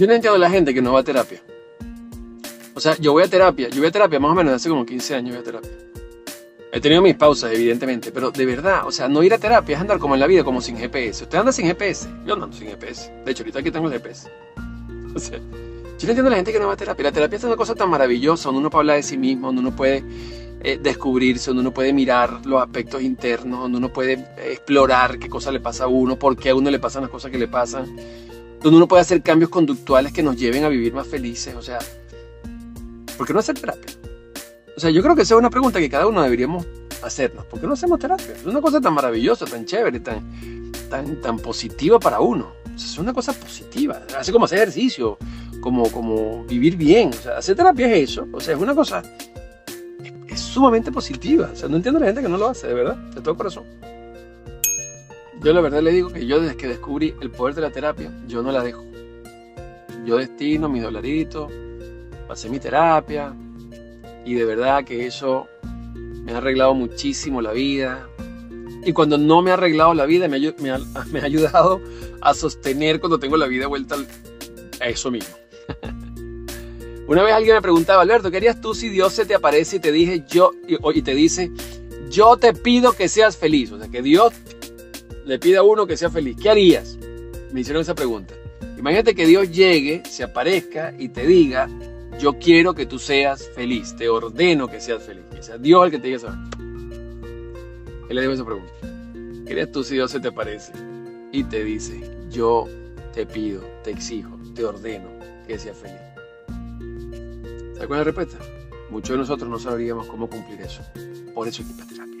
Yo no entiendo a la gente que no va a terapia. O sea, yo voy a terapia, yo voy a terapia más o menos hace como 15 años voy a terapia. He tenido mis pausas, evidentemente, pero de verdad, o sea, no ir a terapia es andar como en la vida, como sin GPS. ¿Usted anda sin GPS? Yo no ando sin GPS. De hecho, ahorita aquí tengo el GPS. O sea, yo no entiendo a la gente que no va a terapia. La terapia es una cosa tan maravillosa, donde uno puede hablar de sí mismo, donde uno puede eh, descubrirse, donde uno puede mirar los aspectos internos, donde uno puede explorar qué cosa le pasa a uno, por qué a uno le pasan las cosas que le pasan, donde uno puede hacer cambios conductuales que nos lleven a vivir más felices. O sea, ¿por qué no hacer terapia? O sea, yo creo que esa es una pregunta que cada uno deberíamos hacernos. ¿Por qué no hacemos terapia? Es una cosa tan maravillosa, tan chévere, tan, tan, tan positiva para uno. es una cosa positiva. Hace como hacer ejercicio, como, como vivir bien. O sea, hacer terapia es eso. O sea, es una cosa. Es, sumamente positiva. O sea, no entiendo a la gente que no lo hace, de verdad, de todo corazón. Yo la verdad le digo que yo desde que descubrí el poder de la terapia, yo no la dejo. Yo destino mi dolarito, pasé mi terapia, y de verdad que eso me ha arreglado muchísimo la vida. Y cuando no me ha arreglado la vida, me ha, ayudado a sostener cuando tengo la vida vuelta a eso mismo. Una vez alguien me preguntaba, Alberto, ¿qué harías tú si Dios se te aparece y te dije yo y, te dice, yo te pido que seas feliz? O sea, que Dios le pide a uno que sea feliz. ¿Qué harías? Me hicieron esa pregunta. Imagínate que Dios llegue, se aparezca y te diga, yo quiero que tú seas feliz, te ordeno que seas feliz, que sea Dios el que te diga eso. Él le digo esa pregunta. ¿Qué tú si Dios se te aparece y te dice, yo te pido, te exijo, te ordeno que seas feliz? ¿Sabes cuál es la respuesta? Muchos de nosotros no sabríamos cómo cumplir eso. Por eso hay que